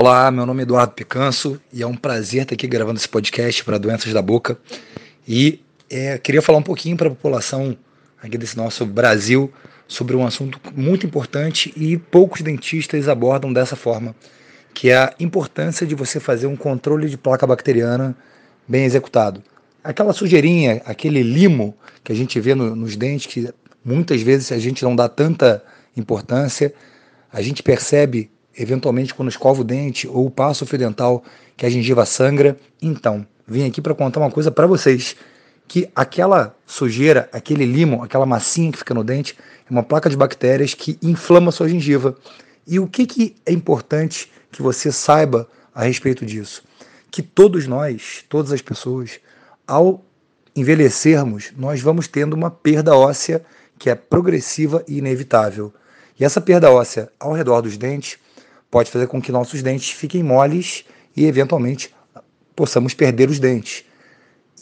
Olá, meu nome é Eduardo Picanso e é um prazer estar aqui gravando esse podcast para doenças da boca. E é, queria falar um pouquinho para a população aqui desse nosso Brasil sobre um assunto muito importante e poucos dentistas abordam dessa forma, que é a importância de você fazer um controle de placa bacteriana bem executado. Aquela sujeirinha, aquele limo que a gente vê no, nos dentes, que muitas vezes a gente não dá tanta importância, a gente percebe eventualmente quando escova o dente ou passa o fio dental que a gengiva sangra. Então, vim aqui para contar uma coisa para vocês, que aquela sujeira, aquele limo, aquela massinha que fica no dente, é uma placa de bactérias que inflama sua gengiva. E o que, que é importante que você saiba a respeito disso? Que todos nós, todas as pessoas, ao envelhecermos, nós vamos tendo uma perda óssea que é progressiva e inevitável. E essa perda óssea ao redor dos dentes pode fazer com que nossos dentes fiquem moles e, eventualmente, possamos perder os dentes.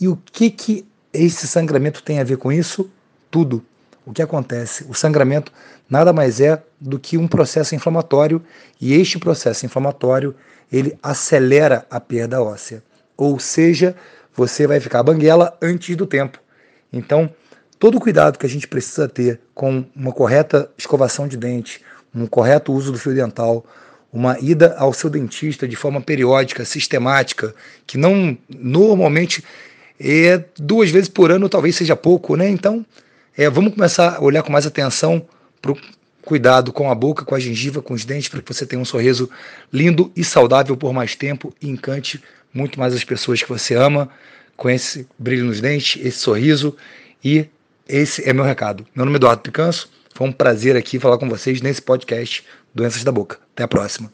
E o que, que esse sangramento tem a ver com isso? Tudo. O que acontece? O sangramento nada mais é do que um processo inflamatório e este processo inflamatório ele acelera a perda óssea. Ou seja, você vai ficar banguela antes do tempo. Então, todo o cuidado que a gente precisa ter com uma correta escovação de dente, um correto uso do fio dental, uma ida ao seu dentista de forma periódica, sistemática, que não normalmente é duas vezes por ano, talvez seja pouco, né? Então, é, vamos começar a olhar com mais atenção para o cuidado com a boca, com a gengiva, com os dentes, para que você tenha um sorriso lindo e saudável por mais tempo e encante muito mais as pessoas que você ama com esse brilho nos dentes, esse sorriso e esse é meu recado. Meu nome é Eduardo Picanso. Foi um prazer aqui falar com vocês nesse podcast Doenças da Boca. Até a próxima.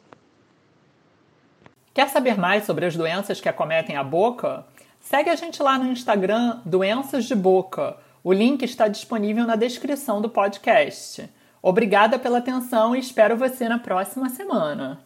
Quer saber mais sobre as doenças que acometem a boca? Segue a gente lá no Instagram Doenças de Boca. O link está disponível na descrição do podcast. Obrigada pela atenção e espero você na próxima semana.